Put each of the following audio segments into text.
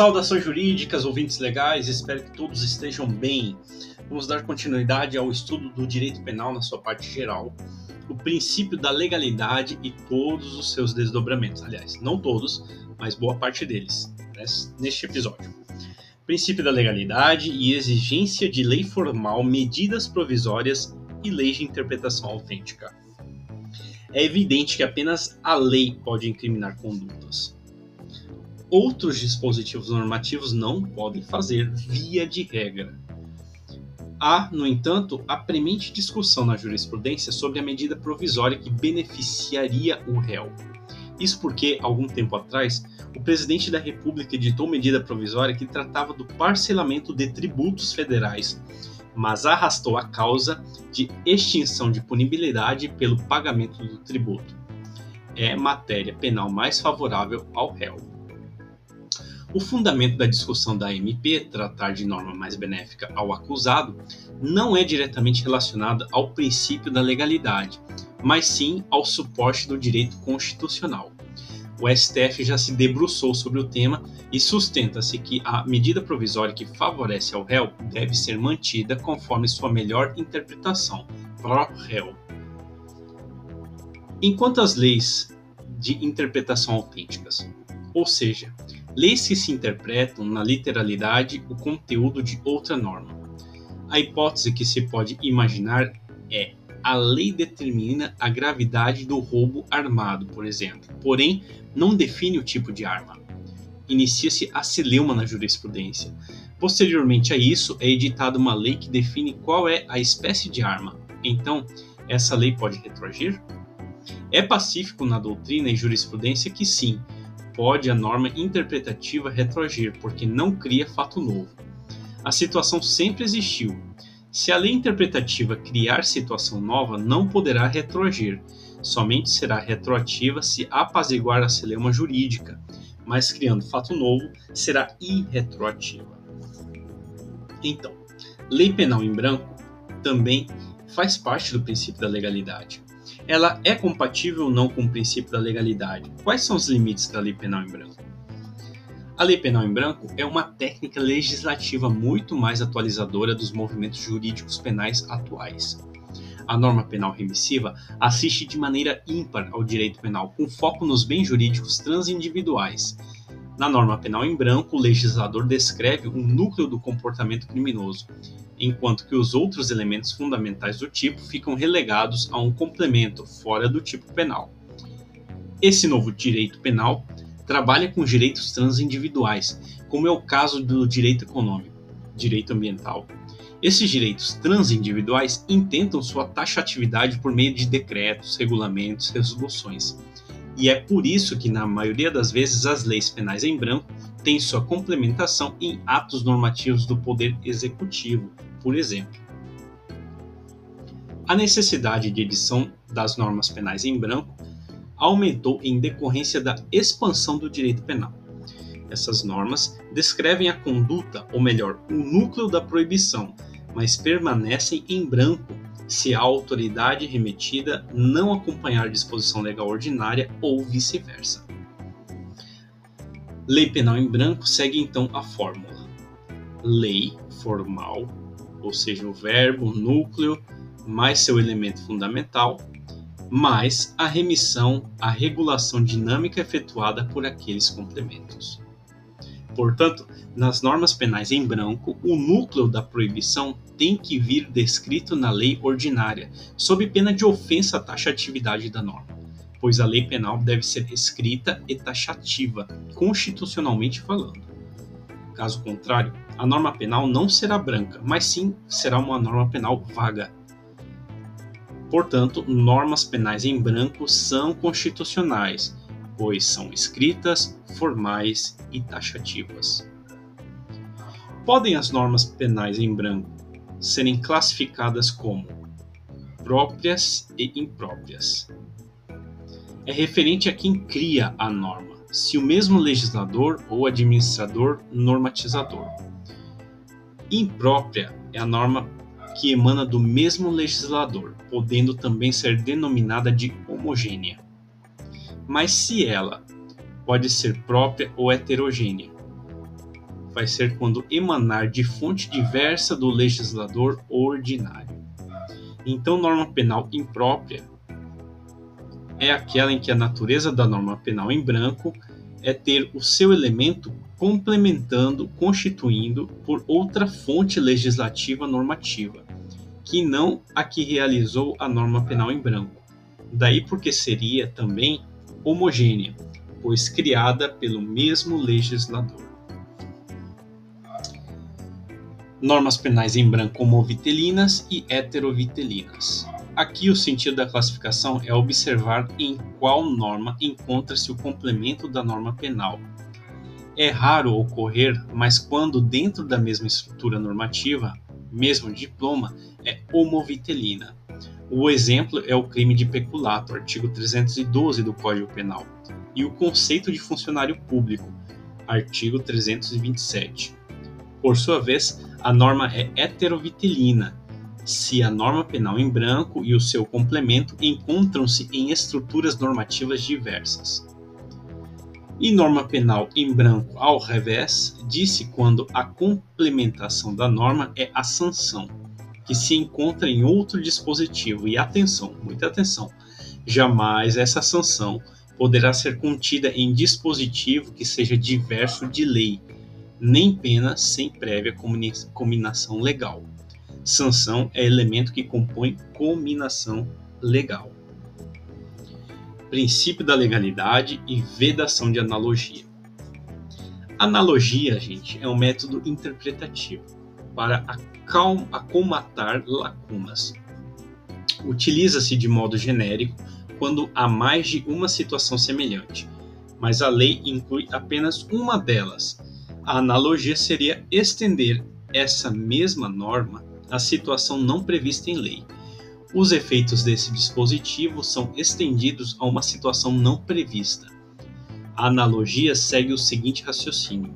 Saudações jurídicas, ouvintes legais, espero que todos estejam bem. Vamos dar continuidade ao estudo do direito penal na sua parte geral, o princípio da legalidade e todos os seus desdobramentos. Aliás, não todos, mas boa parte deles, né, neste episódio. Princípio da legalidade e exigência de lei formal, medidas provisórias e leis de interpretação autêntica. É evidente que apenas a lei pode incriminar condutas outros dispositivos normativos não podem fazer, via de regra. Há, no entanto, a premente discussão na jurisprudência sobre a medida provisória que beneficiaria o réu. Isso porque, algum tempo atrás, o presidente da República editou medida provisória que tratava do parcelamento de tributos federais, mas arrastou a causa de extinção de punibilidade pelo pagamento do tributo. É matéria penal mais favorável ao réu. O fundamento da discussão da MP, tratar de norma mais benéfica ao acusado, não é diretamente relacionado ao princípio da legalidade, mas sim ao suporte do direito constitucional. O STF já se debruçou sobre o tema e sustenta-se que a medida provisória que favorece ao réu deve ser mantida conforme sua melhor interpretação, pro réu. Enquanto as leis de interpretação autênticas, ou seja, leis que se interpretam na literalidade o conteúdo de outra norma. A hipótese que se pode imaginar é a lei determina a gravidade do roubo armado, por exemplo, porém não define o tipo de arma. Inicia-se a celeuma na jurisprudência. Posteriormente a isso, é editada uma lei que define qual é a espécie de arma. Então, essa lei pode retroagir? É pacífico na doutrina e jurisprudência que sim, pode a norma interpretativa retroagir, porque não cria fato novo. A situação sempre existiu. Se a lei interpretativa criar situação nova, não poderá retroagir. Somente será retroativa se apaziguar a celeuma jurídica, mas criando fato novo, será irretroativa. Então, lei penal em branco também faz parte do princípio da legalidade ela é compatível ou não com o princípio da legalidade? Quais são os limites da lei penal em branco? A lei penal em branco é uma técnica legislativa muito mais atualizadora dos movimentos jurídicos penais atuais. A norma penal remissiva assiste de maneira ímpar ao direito penal, com foco nos bens jurídicos transindividuais. Na norma penal em branco, o legislador descreve o núcleo do comportamento criminoso, enquanto que os outros elementos fundamentais do tipo ficam relegados a um complemento fora do tipo penal. Esse novo direito penal trabalha com direitos transindividuais, como é o caso do direito econômico, direito ambiental. Esses direitos transindividuais intentam sua taxatividade por meio de decretos, regulamentos, resoluções. E é por isso que, na maioria das vezes, as leis penais em branco têm sua complementação em atos normativos do Poder Executivo, por exemplo. A necessidade de edição das normas penais em branco aumentou em decorrência da expansão do direito penal. Essas normas descrevem a conduta, ou melhor, o núcleo da proibição, mas permanecem em branco se a autoridade remetida não acompanhar disposição legal ordinária ou vice-versa. Lei penal em branco segue então a fórmula: lei formal ou seja, o verbo, o núcleo, mais seu elemento fundamental, mais a remissão, a regulação dinâmica efetuada por aqueles complementos. Portanto, nas normas penais em branco, o núcleo da proibição tem que vir descrito na lei ordinária, sob pena de ofensa à taxatividade da norma, pois a lei penal deve ser escrita e taxativa, constitucionalmente falando. Caso contrário, a norma penal não será branca, mas sim será uma norma penal vaga. Portanto, normas penais em branco são constitucionais, pois são escritas, formais e taxativas. Podem as normas penais em branco serem classificadas como próprias e impróprias. É referente a quem cria a norma, se o mesmo legislador ou administrador normatizador imprópria é a norma que emana do mesmo legislador, podendo também ser denominada de homogênea. Mas se ela pode ser própria ou heterogênea, vai ser quando emanar de fonte diversa do legislador ordinário. Então, norma penal imprópria é aquela em que a natureza da norma penal em branco é ter o seu elemento complementando, constituindo por outra fonte legislativa normativa, que não a que realizou a norma penal em branco. Daí porque seria também homogênea, pois criada pelo mesmo legislador. Normas penais em branco homovitelinas e heterovitelinas. Aqui o sentido da classificação é observar em qual norma encontra-se o complemento da norma penal. É raro ocorrer, mas quando dentro da mesma estrutura normativa, mesmo diploma, é homovitelina. O exemplo é o crime de peculato, artigo 312 do Código Penal, e o conceito de funcionário público, artigo 327. Por sua vez, a norma é heterovitelina, se a norma penal em branco e o seu complemento encontram-se em estruturas normativas diversas. E norma penal em branco ao revés disse quando a complementação da norma é a sanção, que se encontra em outro dispositivo. E atenção, muita atenção, jamais essa sanção poderá ser contida em dispositivo que seja diverso de lei, nem pena sem prévia combinação legal. Sanção é elemento que compõe combinação legal. Princípio da legalidade e vedação de analogia. Analogia, gente, é um método interpretativo para acomatar lacunas. Utiliza-se de modo genérico quando há mais de uma situação semelhante, mas a lei inclui apenas uma delas. A analogia seria estender essa mesma norma a situação não prevista em lei. Os efeitos desse dispositivo são estendidos a uma situação não prevista. A analogia segue o seguinte raciocínio: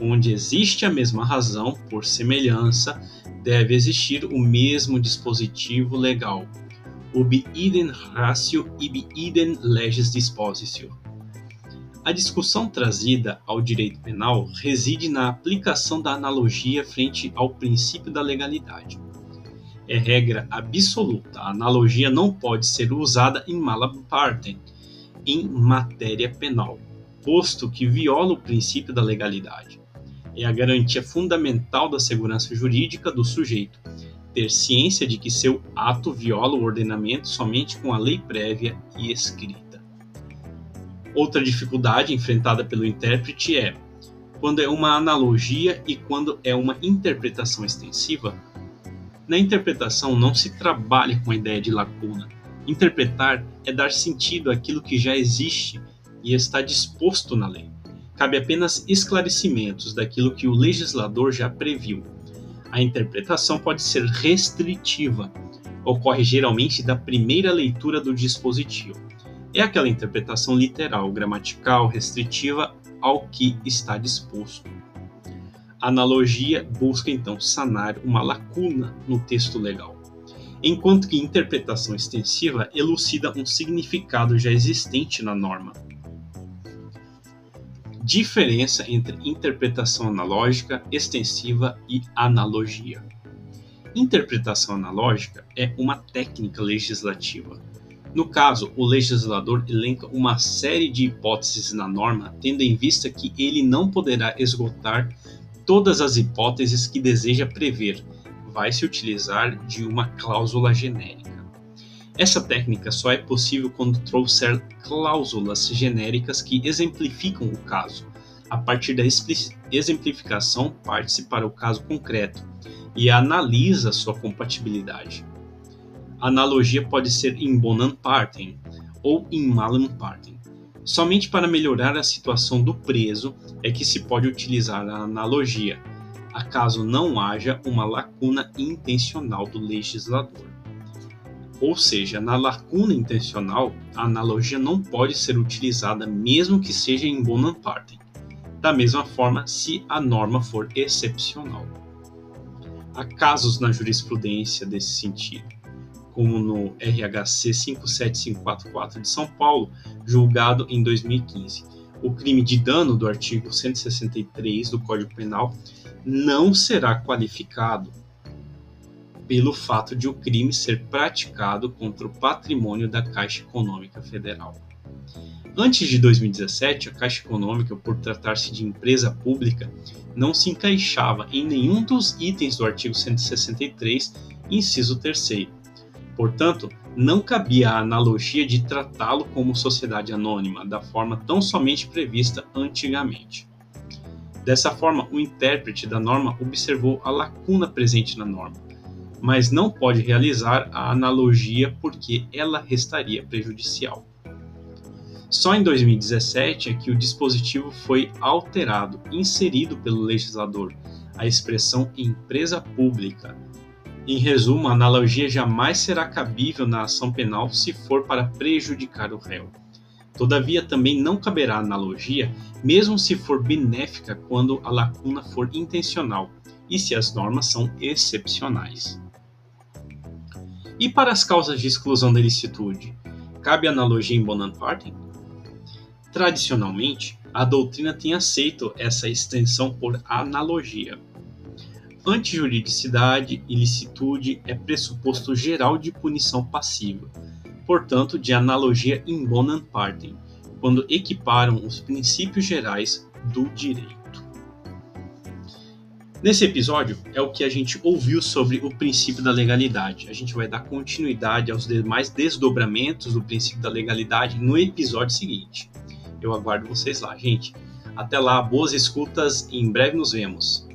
onde existe a mesma razão, por semelhança, deve existir o mesmo dispositivo legal. Ubi idem ratio ibi idem leges dispositio. A discussão trazida ao direito penal reside na aplicação da analogia frente ao princípio da legalidade. É regra absoluta, a analogia não pode ser usada em mala partem, em matéria penal, posto que viola o princípio da legalidade. É a garantia fundamental da segurança jurídica do sujeito, ter ciência de que seu ato viola o ordenamento somente com a lei prévia e escrita. Outra dificuldade enfrentada pelo intérprete é quando é uma analogia e quando é uma interpretação extensiva. Na interpretação não se trabalha com a ideia de lacuna. Interpretar é dar sentido àquilo que já existe e está disposto na lei. Cabe apenas esclarecimentos daquilo que o legislador já previu. A interpretação pode ser restritiva, ocorre geralmente da primeira leitura do dispositivo é aquela interpretação literal, gramatical, restritiva ao que está disposto. A analogia busca então sanar uma lacuna no texto legal, enquanto que interpretação extensiva elucida um significado já existente na norma. Diferença entre interpretação analógica, extensiva e analogia. Interpretação analógica é uma técnica legislativa no caso, o legislador elenca uma série de hipóteses na norma, tendo em vista que ele não poderá esgotar todas as hipóteses que deseja prever. Vai se utilizar de uma cláusula genérica. Essa técnica só é possível quando trouxer cláusulas genéricas que exemplificam o caso. A partir da exemplificação, parte-se para o caso concreto e analisa sua compatibilidade analogia pode ser em bonam partem ou em malam partem. Somente para melhorar a situação do preso é que se pode utilizar a analogia, acaso não haja uma lacuna intencional do legislador. Ou seja, na lacuna intencional, a analogia não pode ser utilizada mesmo que seja em bonam partem. Da mesma forma, se a norma for excepcional. Há casos na jurisprudência desse sentido como no RHC 57544 de São Paulo, julgado em 2015, o crime de dano do artigo 163 do Código Penal não será qualificado pelo fato de o crime ser praticado contra o patrimônio da Caixa Econômica Federal. Antes de 2017, a Caixa Econômica, por tratar-se de empresa pública, não se encaixava em nenhum dos itens do artigo 163, inciso 3. Portanto, não cabia a analogia de tratá-lo como sociedade anônima, da forma tão somente prevista antigamente. Dessa forma, o intérprete da norma observou a lacuna presente na norma, mas não pode realizar a analogia porque ela restaria prejudicial. Só em 2017 é que o dispositivo foi alterado, inserido pelo legislador, a expressão empresa pública. Em resumo, a analogia jamais será cabível na ação penal se for para prejudicar o réu. Todavia, também não caberá analogia, mesmo se for benéfica quando a lacuna for intencional e se as normas são excepcionais. E para as causas de exclusão da ilicitude, cabe analogia em Bonaparte? Tradicionalmente, a doutrina tem aceito essa extensão por analogia. Antijuridicidade e licitude é pressuposto geral de punição passiva, portanto, de analogia in bonam partem, quando equiparam os princípios gerais do direito. Nesse episódio é o que a gente ouviu sobre o princípio da legalidade. A gente vai dar continuidade aos demais desdobramentos do princípio da legalidade no episódio seguinte. Eu aguardo vocês lá, gente. Até lá, boas escutas e em breve nos vemos.